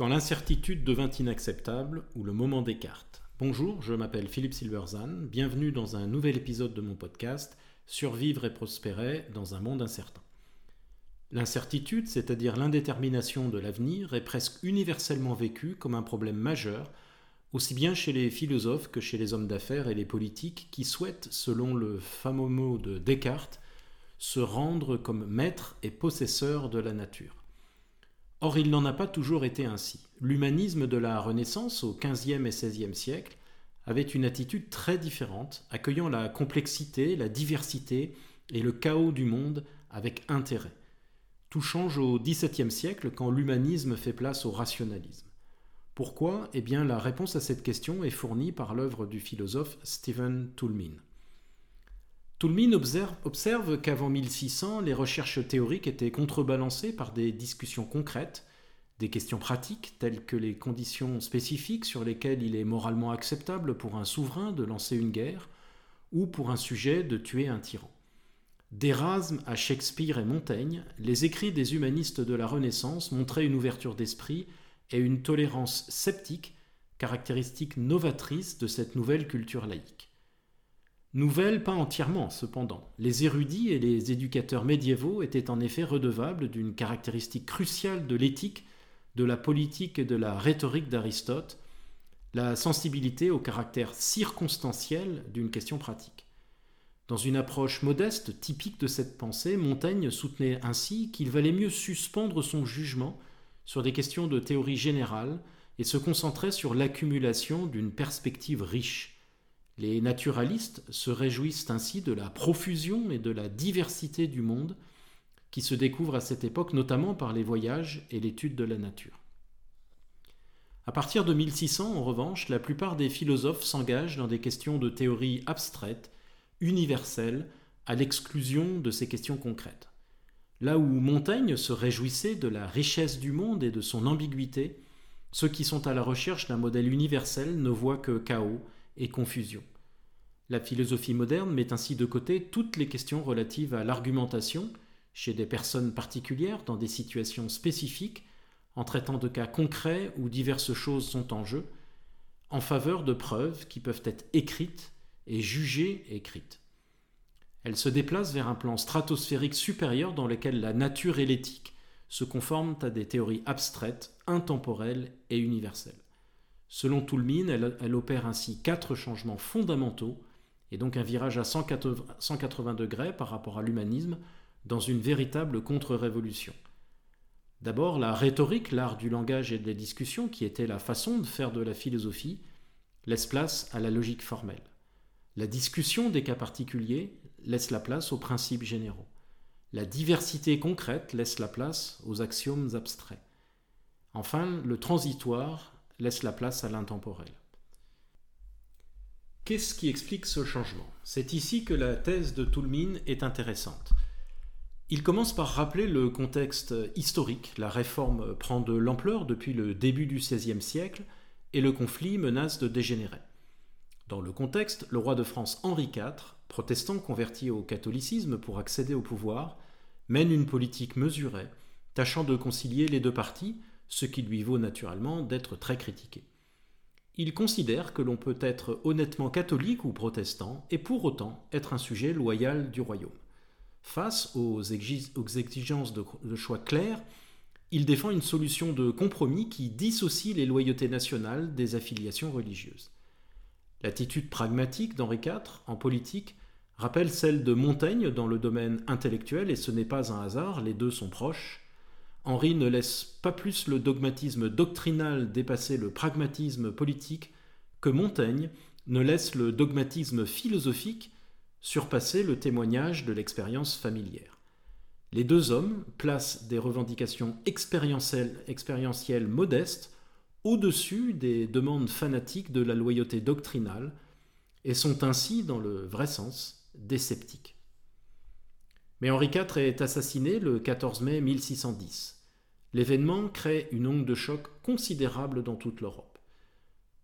Quand l'incertitude devint inacceptable ou le moment des. Bonjour, je m'appelle Philippe Silverzan, bienvenue dans un nouvel épisode de mon podcast Survivre et prospérer dans un monde incertain. L'incertitude, c'est-à-dire l'indétermination de l'avenir, est presque universellement vécue comme un problème majeur, aussi bien chez les philosophes que chez les hommes d'affaires et les politiques qui souhaitent, selon le fameux mot de Descartes, se rendre comme maître et possesseur de la nature. Or, il n'en a pas toujours été ainsi. L'humanisme de la Renaissance, au XVe et XVIe siècle, avait une attitude très différente, accueillant la complexité, la diversité et le chaos du monde avec intérêt. Tout change au XVIIe siècle quand l'humanisme fait place au rationalisme. Pourquoi? Eh bien, la réponse à cette question est fournie par l'œuvre du philosophe Stephen Toulmin. Toulmin observe, qu'avant 1600, les recherches théoriques étaient contrebalancées par des discussions concrètes, des questions pratiques telles que les conditions spécifiques sur lesquelles il est moralement acceptable pour un souverain de lancer une guerre ou pour un sujet de tuer un tyran. D'Erasme à Shakespeare et Montaigne, les écrits des humanistes de la Renaissance montraient une ouverture d'esprit et une tolérance sceptique, caractéristique novatrice de cette nouvelle culture laïque. Nouvelle pas entièrement, cependant. Les érudits et les éducateurs médiévaux étaient en effet redevables d'une caractéristique cruciale de l'éthique, de la politique et de la rhétorique d'Aristote, la sensibilité au caractère circonstanciel d'une question pratique. Dans une approche modeste, typique de cette pensée, Montaigne soutenait ainsi qu'il valait mieux suspendre son jugement sur des questions de théorie générale et se concentrer sur l'accumulation d'une perspective riche les naturalistes se réjouissent ainsi de la profusion et de la diversité du monde qui se découvre à cette époque notamment par les voyages et l'étude de la nature. À partir de 1600, en revanche, la plupart des philosophes s'engagent dans des questions de théorie abstraite, universelle, à l'exclusion de ces questions concrètes. Là où Montaigne se réjouissait de la richesse du monde et de son ambiguïté, ceux qui sont à la recherche d'un modèle universel ne voient que chaos et confusion. La philosophie moderne met ainsi de côté toutes les questions relatives à l'argumentation chez des personnes particulières dans des situations spécifiques, en traitant de cas concrets où diverses choses sont en jeu, en faveur de preuves qui peuvent être écrites et jugées écrites. Elle se déplace vers un plan stratosphérique supérieur dans lequel la nature et l'éthique se conforment à des théories abstraites, intemporelles et universelles. Selon Toulmin, elle, opère ainsi quatre changements fondamentaux, et donc un virage à 180, degrés par rapport à l'humanisme, dans une véritable contre-révolution. D'abord, la rhétorique, l'art du langage et de la discussion, qui était la façon de faire de la philosophie, laisse place à la logique formelle. La discussion des cas particuliers laisse la place aux principes généraux. La diversité concrète laisse la place aux axiomes abstraits. Enfin, le transitoire laisse la place à l'intemporel. Qu'est-ce qui explique ce changement? C'est ici que la thèse de Toulmin est intéressante. Il commence par rappeler le contexte historique. La réforme prend de l'ampleur depuis le début du XVIe siècle et le conflit menace de dégénérer. Dans le contexte, le roi de France Henri IV, protestant converti au catholicisme pour accéder au pouvoir, mène une politique mesurée, tâchant de concilier les deux parties ce qui lui vaut naturellement d'être très critiqué. Il considère que l'on peut être honnêtement catholique ou protestant et pour autant être un sujet loyal du royaume. Face aux, exigences de, choix clairs, il défend une solution de compromis qui dissocie les loyautés nationales des affiliations religieuses. L'attitude pragmatique d'Henri IV en politique rappelle celle de Montaigne dans le domaine intellectuel et ce n'est pas un hasard, les deux sont proches. Henri ne laisse pas plus le dogmatisme doctrinal dépasser le pragmatisme politique que Montaigne ne laisse le dogmatisme philosophique surpasser le témoignage de l'expérience familière. Les deux hommes placent des revendications expérientielles, modestes au-dessus des demandes fanatiques de la loyauté doctrinale et sont ainsi, dans le vrai sens, des sceptiques. Mais Henri IV est assassiné le 14 mai 1610. L'événement crée une onde de choc considérable dans toute l'Europe.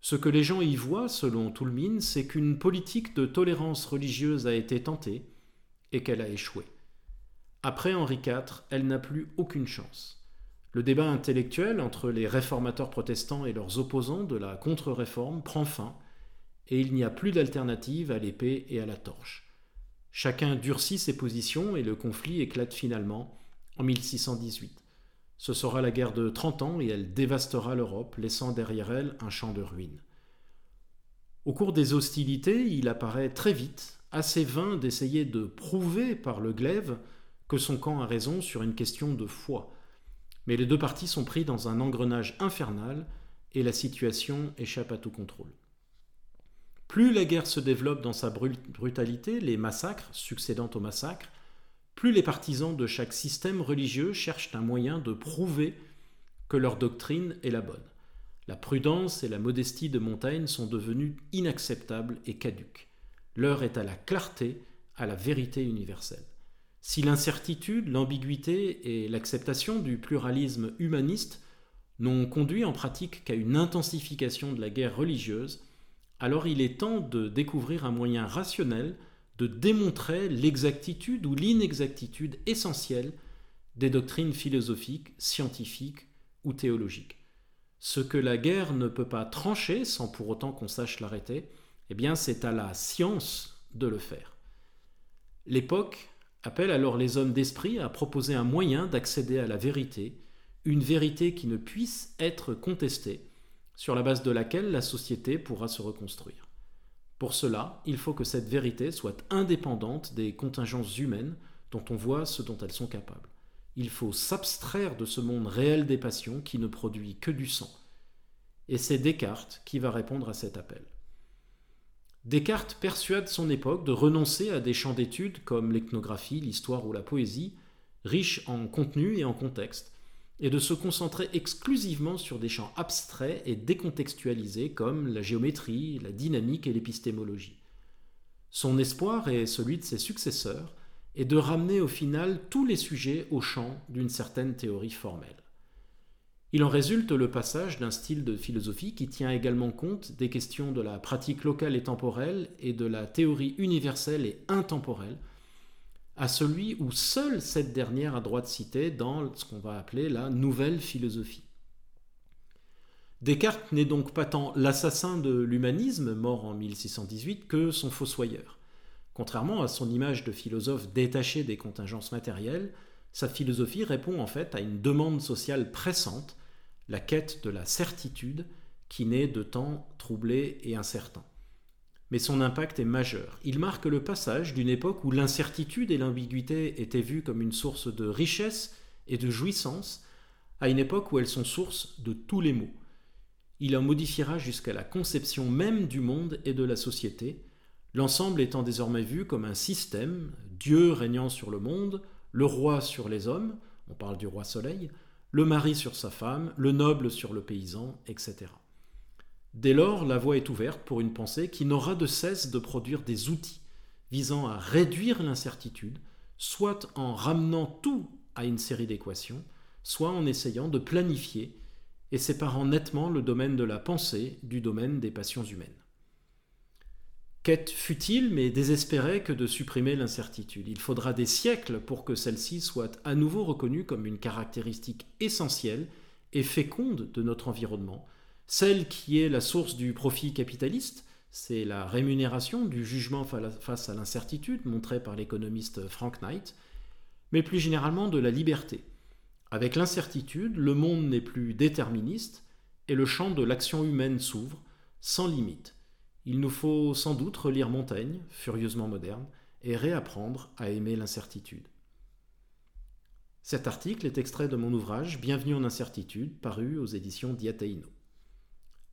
Ce que les gens y voient, selon Toulmin, c'est qu'une politique de tolérance religieuse a été tentée et qu'elle a échoué. Après Henri IV, elle n'a plus aucune chance. Le débat intellectuel entre les réformateurs protestants et leurs opposants de la contre-réforme prend fin, et il n'y a plus d'alternative à l'épée et à la torche. Chacun durcit ses positions et le conflit éclate finalement en 1618. Ce sera la guerre de Trente Ans et elle dévastera l'Europe, laissant derrière elle un champ de ruines. Au cours des hostilités, il apparaît très vite assez vain d'essayer de prouver par le glaive que son camp a raison sur une question de foi. Mais les deux parties sont pris dans un engrenage infernal et la situation échappe à tout contrôle. Plus la guerre se développe dans sa brutalité, les massacres succédant aux massacres, plus les partisans de chaque système religieux cherchent un moyen de prouver que leur doctrine est la bonne. La prudence et la modestie de Montaigne sont devenues inacceptables et caduques. L'heure est à la clarté, à la vérité universelle. Si l'incertitude, l'ambiguïté et l'acceptation du pluralisme humaniste n'ont conduit en pratique qu'à une intensification de la guerre religieuse, alors il est temps de découvrir un moyen rationnel de démontrer l'exactitude ou l'inexactitude essentielle des doctrines philosophiques, scientifiques ou théologiques. Ce que la guerre ne peut pas trancher sans pour autant qu'on sache l'arrêter, eh bien c'est à la science de le faire. L'époque appelle alors les hommes d'esprit à proposer un moyen d'accéder à la vérité, une vérité qui ne puisse être contestée, sur la base de laquelle la société pourra se reconstruire. Pour cela, il faut que cette vérité soit indépendante des contingences humaines dont on voit ce dont elles sont capables. Il faut s'abstraire de ce monde réel des passions qui ne produit que du sang. Et c'est Descartes qui va répondre à cet appel. Descartes persuade son époque de renoncer à des champs d'études comme l'ethnographie, l'histoire ou la poésie, riches en contenu et en contexte, et de se concentrer exclusivement sur des champs abstraits et décontextualisés comme la géométrie, la dynamique et l'épistémologie. Son espoir et celui de ses successeurs est de ramener au final tous les sujets au champ d'une certaine théorie formelle. Il en résulte le passage d'un style de philosophie qui tient également compte des questions de la pratique locale et temporelle et de la théorie universelle et intemporelle, à celui où seule cette dernière a droit de citer dans ce qu'on va appeler la nouvelle philosophie. Descartes n'est donc pas tant l'assassin de l'humanisme, mort en 1618, que son fossoyeur. Contrairement à son image de philosophe détaché des contingences matérielles, sa philosophie répond en fait à une demande sociale pressante, la quête de la certitude qui naît de temps troublés et incertains mais son impact est majeur. Il marque le passage d'une époque où l'incertitude et l'ambiguïté étaient vues comme une source de richesse et de jouissance, à une époque où elles sont source de tous les maux. Il en modifiera jusqu'à la conception même du monde et de la société, l'ensemble étant désormais vu comme un système, Dieu régnant sur le monde, le roi sur les hommes, on parle du roi soleil, le mari sur sa femme, le noble sur le paysan, etc. Dès lors, la voie est ouverte pour une pensée qui n'aura de cesse de produire des outils visant à réduire l'incertitude, soit en ramenant tout à une série d'équations, soit en essayant de planifier et séparant nettement le domaine de la pensée du domaine des passions humaines. Quête futile mais désespérée que de supprimer l'incertitude. Il faudra des siècles pour que celle-ci soit à nouveau reconnue comme une caractéristique essentielle et féconde de notre environnement, celle qui est la source du profit capitaliste, c'est la rémunération du jugement face à l'incertitude montrée par l'économiste Frank Knight, mais plus généralement de la liberté. Avec l'incertitude, le monde n'est plus déterministe et le champ de l'action humaine s'ouvre sans limite. Il nous faut sans doute relire Montaigne, furieusement moderne, et réapprendre à aimer l'incertitude. Cet article est extrait de mon ouvrage Bienvenue en incertitude, paru aux éditions Diateino.